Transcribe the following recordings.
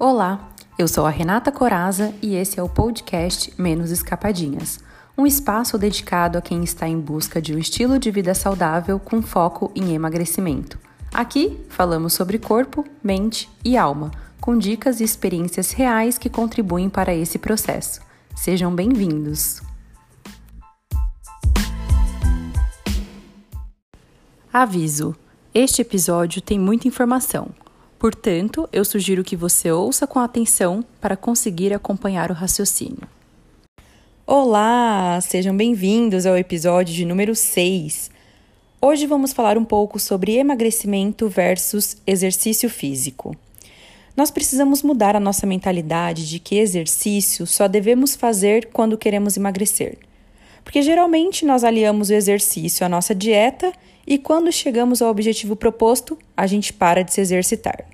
Olá, eu sou a Renata Coraza e esse é o podcast Menos Escapadinhas, um espaço dedicado a quem está em busca de um estilo de vida saudável com foco em emagrecimento. Aqui falamos sobre corpo, mente e alma, com dicas e experiências reais que contribuem para esse processo. Sejam bem-vindos! Aviso: este episódio tem muita informação. Portanto, eu sugiro que você ouça com atenção para conseguir acompanhar o raciocínio. Olá, sejam bem-vindos ao episódio de número 6. Hoje vamos falar um pouco sobre emagrecimento versus exercício físico. Nós precisamos mudar a nossa mentalidade de que exercício só devemos fazer quando queremos emagrecer. Porque geralmente nós aliamos o exercício à nossa dieta e quando chegamos ao objetivo proposto, a gente para de se exercitar.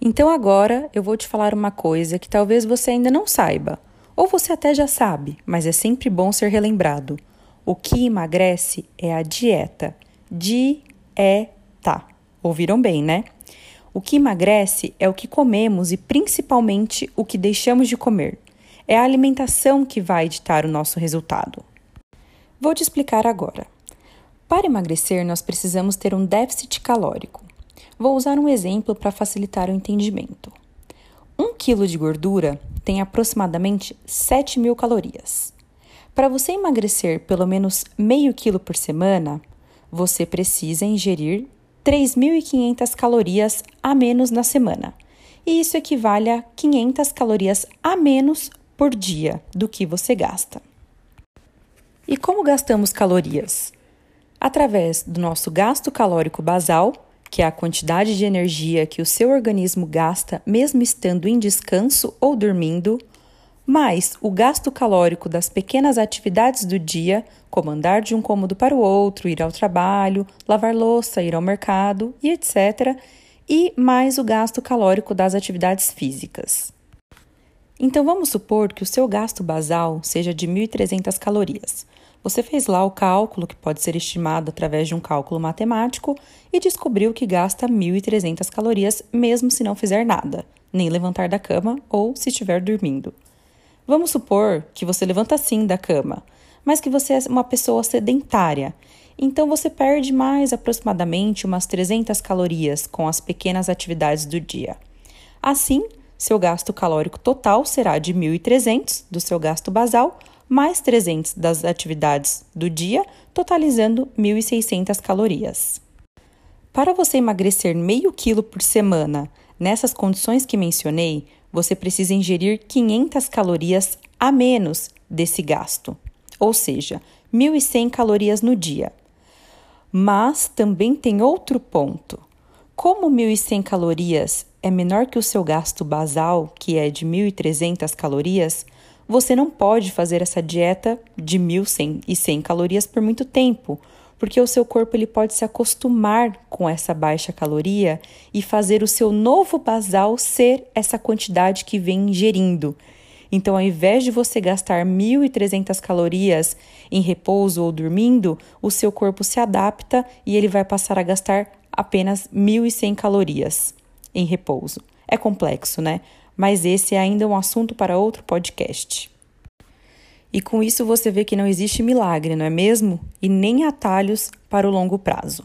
Então agora eu vou te falar uma coisa que talvez você ainda não saiba, ou você até já sabe, mas é sempre bom ser relembrado. O que emagrece é a dieta. Dieta. Ouviram bem, né? O que emagrece é o que comemos e principalmente o que deixamos de comer. É a alimentação que vai ditar o nosso resultado. Vou te explicar agora. Para emagrecer, nós precisamos ter um déficit calórico. Vou usar um exemplo para facilitar o entendimento. Um quilo de gordura tem aproximadamente 7 mil calorias. Para você emagrecer pelo menos meio quilo por semana, você precisa ingerir 3.500 calorias a menos na semana. E isso equivale a 500 calorias a menos por dia do que você gasta. E como gastamos calorias? Através do nosso gasto calórico basal, que é a quantidade de energia que o seu organismo gasta mesmo estando em descanso ou dormindo, mais o gasto calórico das pequenas atividades do dia, como andar de um cômodo para o outro, ir ao trabalho, lavar louça, ir ao mercado e etc., e mais o gasto calórico das atividades físicas. Então vamos supor que o seu gasto basal seja de 1.300 calorias. Você fez lá o cálculo, que pode ser estimado através de um cálculo matemático, e descobriu que gasta 1.300 calorias mesmo se não fizer nada, nem levantar da cama ou se estiver dormindo. Vamos supor que você levanta sim da cama, mas que você é uma pessoa sedentária. Então você perde mais aproximadamente umas 300 calorias com as pequenas atividades do dia. Assim, seu gasto calórico total será de 1.300 do seu gasto basal mais 300 das atividades do dia, totalizando 1.600 calorias. Para você emagrecer meio quilo por semana, nessas condições que mencionei, você precisa ingerir 500 calorias a menos desse gasto, ou seja, 1.100 calorias no dia. Mas também tem outro ponto. Como 1.100 calorias é menor que o seu gasto basal, que é de 1.300 calorias, você não pode fazer essa dieta de 1.100 calorias por muito tempo, porque o seu corpo ele pode se acostumar com essa baixa caloria e fazer o seu novo basal ser essa quantidade que vem ingerindo. Então, ao invés de você gastar 1.300 calorias em repouso ou dormindo, o seu corpo se adapta e ele vai passar a gastar apenas 1.100 calorias em repouso. É complexo, né? Mas esse é ainda um assunto para outro podcast. E com isso você vê que não existe milagre, não é mesmo? E nem atalhos para o longo prazo.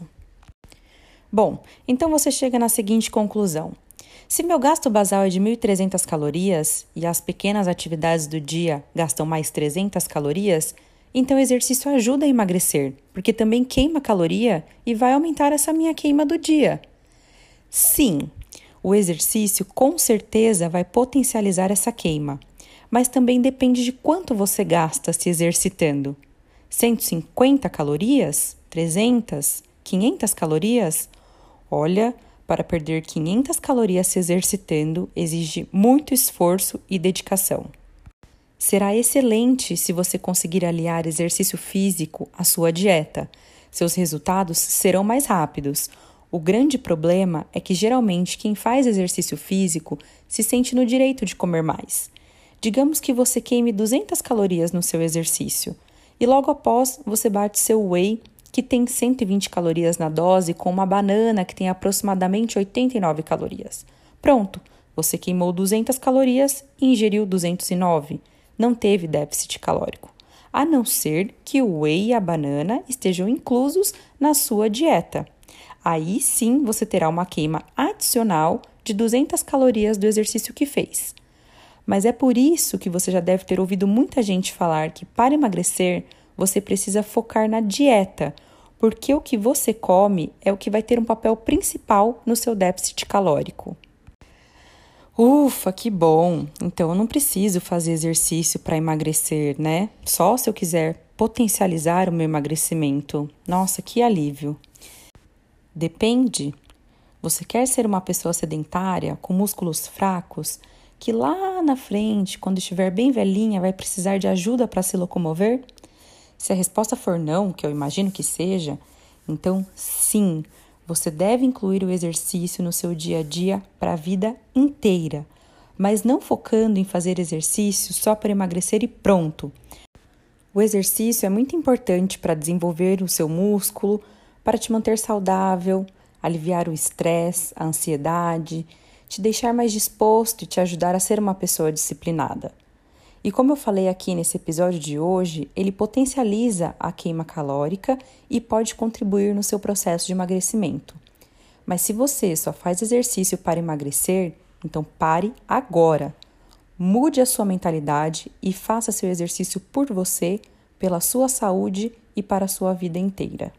Bom, então você chega na seguinte conclusão. Se meu gasto basal é de 1.300 calorias e as pequenas atividades do dia gastam mais 300 calorias, então o exercício ajuda a emagrecer, porque também queima caloria e vai aumentar essa minha queima do dia. Sim, o exercício com certeza vai potencializar essa queima, mas também depende de quanto você gasta se exercitando. 150 calorias? 300? 500 calorias? Olha, para perder 500 calorias se exercitando exige muito esforço e dedicação. Será excelente se você conseguir aliar exercício físico à sua dieta. Seus resultados serão mais rápidos, o grande problema é que geralmente quem faz exercício físico se sente no direito de comer mais. Digamos que você queime 200 calorias no seu exercício e logo após você bate seu whey, que tem 120 calorias na dose, com uma banana que tem aproximadamente 89 calorias. Pronto, Você queimou 200 calorias e ingeriu 209. Não teve déficit calórico. A não ser que o whey e a banana estejam inclusos na sua dieta. Aí sim você terá uma queima adicional de 200 calorias do exercício que fez. Mas é por isso que você já deve ter ouvido muita gente falar que para emagrecer você precisa focar na dieta, porque o que você come é o que vai ter um papel principal no seu déficit calórico. Ufa, que bom! Então eu não preciso fazer exercício para emagrecer, né? Só se eu quiser potencializar o meu emagrecimento. Nossa, que alívio! Depende. Você quer ser uma pessoa sedentária, com músculos fracos, que lá na frente, quando estiver bem velhinha, vai precisar de ajuda para se locomover? Se a resposta for não, que eu imagino que seja, então sim, você deve incluir o exercício no seu dia a dia para a vida inteira, mas não focando em fazer exercício só para emagrecer e pronto. O exercício é muito importante para desenvolver o seu músculo, para te manter saudável, aliviar o estresse, a ansiedade, te deixar mais disposto e te ajudar a ser uma pessoa disciplinada. E como eu falei aqui nesse episódio de hoje, ele potencializa a queima calórica e pode contribuir no seu processo de emagrecimento. Mas se você só faz exercício para emagrecer, então pare agora. Mude a sua mentalidade e faça seu exercício por você, pela sua saúde e para a sua vida inteira.